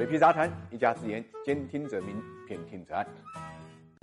水皮杂谈，一家之言，兼听则明，偏听则暗。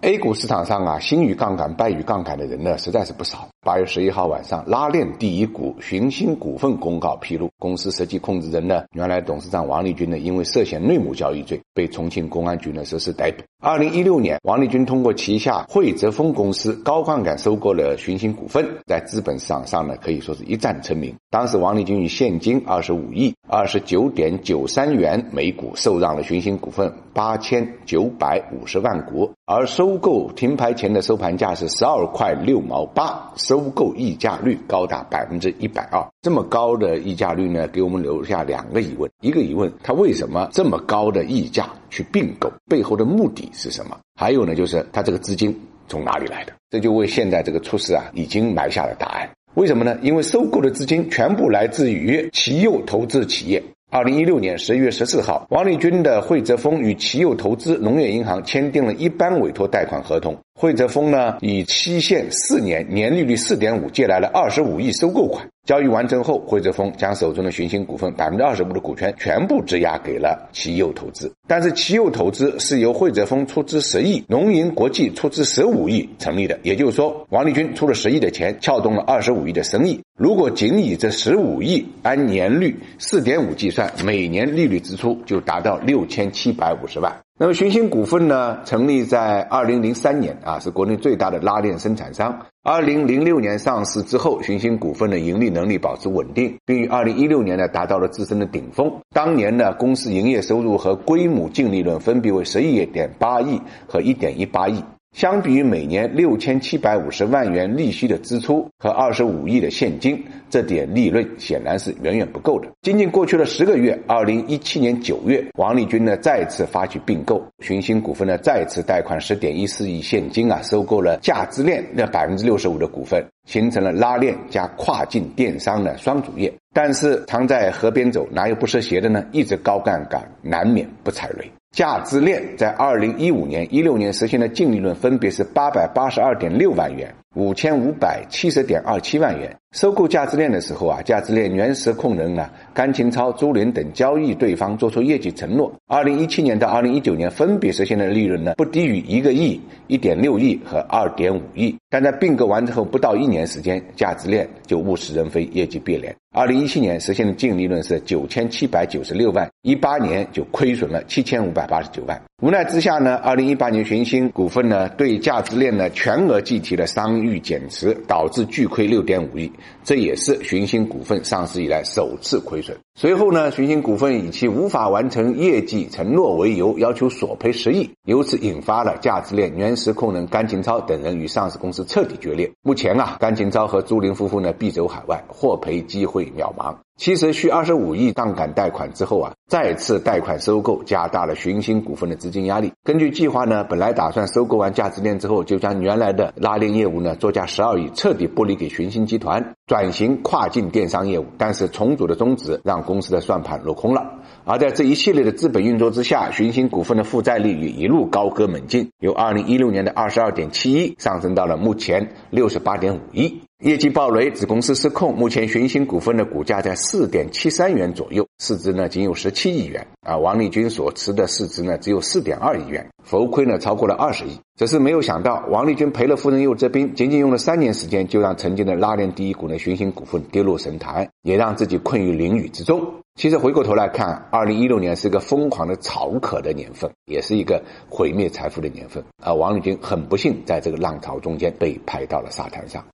A 股市场上啊，兴于杠杆、败于杠杆的人呢，实在是不少。八月十一号晚上，拉链第一股寻鑫股份公告披露，公司实际控制人呢，原来董事长王立军呢，因为涉嫌内幕交易罪，被重庆公安局呢实施逮捕。二零一六年，王立军通过旗下汇泽丰公司高杠杆收购了寻鑫股份，在资本市场上呢，可以说是一战成名。当时，王立军以现金二十五亿、二十九点九三元每股受让了寻鑫股份八千九百五十万股，而收购停牌前的收盘价是十二块六毛八，收收购溢价率高达百分之一百二。这么高的溢价率呢，给我们留下两个疑问：一个疑问，他为什么这么高的溢价去并购？背后的目的是什么？还有呢，就是他这个资金从哪里来的？这就为现在这个出事啊，已经埋下了答案。为什么呢？因为收购的资金全部来自于奇佑投资企业。二零一六年十一月十四号，王立军的惠泽丰与奇佑投资农业银行签订了一般委托贷款合同。惠泽丰呢，以期限四年、年利率四点五借来了二十五亿收购款。交易完成后，汇泽峰将手中的寻星股份百分之二十五的股权全部质押给了奇佑投资。但是奇佑投资是由汇泽峰出资十亿，农银国际出资十五亿成立的。也就是说，王立军出了十亿的钱，撬动了二十五亿的生意。如果仅以这十五亿按年率四点五计算，每年利率支出就达到六千七百五十万。那么寻星股份呢，成立在二零零三年啊，是国内最大的拉链生产商。二零零六年上市之后，寻星股份的盈利能力保持稳定，并于二零一六年呢达到了自身的顶峰。当年呢，公司营业收入和归母净利润分别为十一点八亿和一点一八亿。相比于每年六千七百五十万元利息的支出和二十五亿的现金，这点利润显然是远远不够的。仅仅过去了十个月，二零一七年九月，王立军呢再次发起并购，寻星股份呢再次贷款十点一四亿现金啊，收购了价值链那百分之六十五的股份，形成了拉链加跨境电商的双主业。但是常在河边走，哪有不湿鞋的呢？一直高杠杆，难免不踩雷。价值链在二零一五年、一六年实现的净利润分别是八百八十二点六万元。五千五百七十点二七万元收购价值链的时候啊，价值链原实控人呢甘勤超、朱林等交易对方做出业绩承诺。二零一七年到二零一九年分别实现的利润呢不低于一个亿、一点六亿和二点五亿。但在并购完之后不到一年时间，价值链就物是人非，业绩变脸。二零一七年实现的净利润是九千七百九十六万，一八年就亏损了七千五百八十九万。无奈之下呢，二零一八年寻鑫股份呢对价值链呢全额计提了商誉减持，导致巨亏六点五亿，这也是寻鑫股份上市以来首次亏损。随后呢，寻鑫股份以其无法完成业绩承诺为由，要求索赔十亿，由此引发了价值链原实控人甘勤超等人与上市公司彻底决裂。目前啊，甘勤超和朱林夫妇呢必走海外，获赔机会渺茫。其实续二十五亿杠杆贷款之后啊，再次贷款收购，加大了寻鑫股份的资金压力。根据计划呢，本来打算收购完价值链之后，就将原来的拉链业务呢作价十二亿彻底剥离给寻鑫集团，转型跨境电商业务。但是重组的宗旨让公司的算盘落空了。而在这一系列的资本运作之下，寻鑫股份的负债率也一路高歌猛进，由二零一六年的二十二点七亿上升到了目前六十八点五亿。业绩暴雷，子公司失控。目前寻鑫股份的股价在四点七三元左右，市值呢仅有十七亿元。啊，王立军所持的市值呢只有四点二亿元，浮亏呢超过了二十亿。只是没有想到，王立军赔了夫人又折兵，仅仅用了三年时间，就让曾经的拉链第一股的寻鑫股份跌落神坛，也让自己困于囹圄之中。其实回过头来看，二零一六年是一个疯狂的炒可的年份，也是一个毁灭财富的年份。而王立军很不幸，在这个浪潮中间被拍到了沙滩上。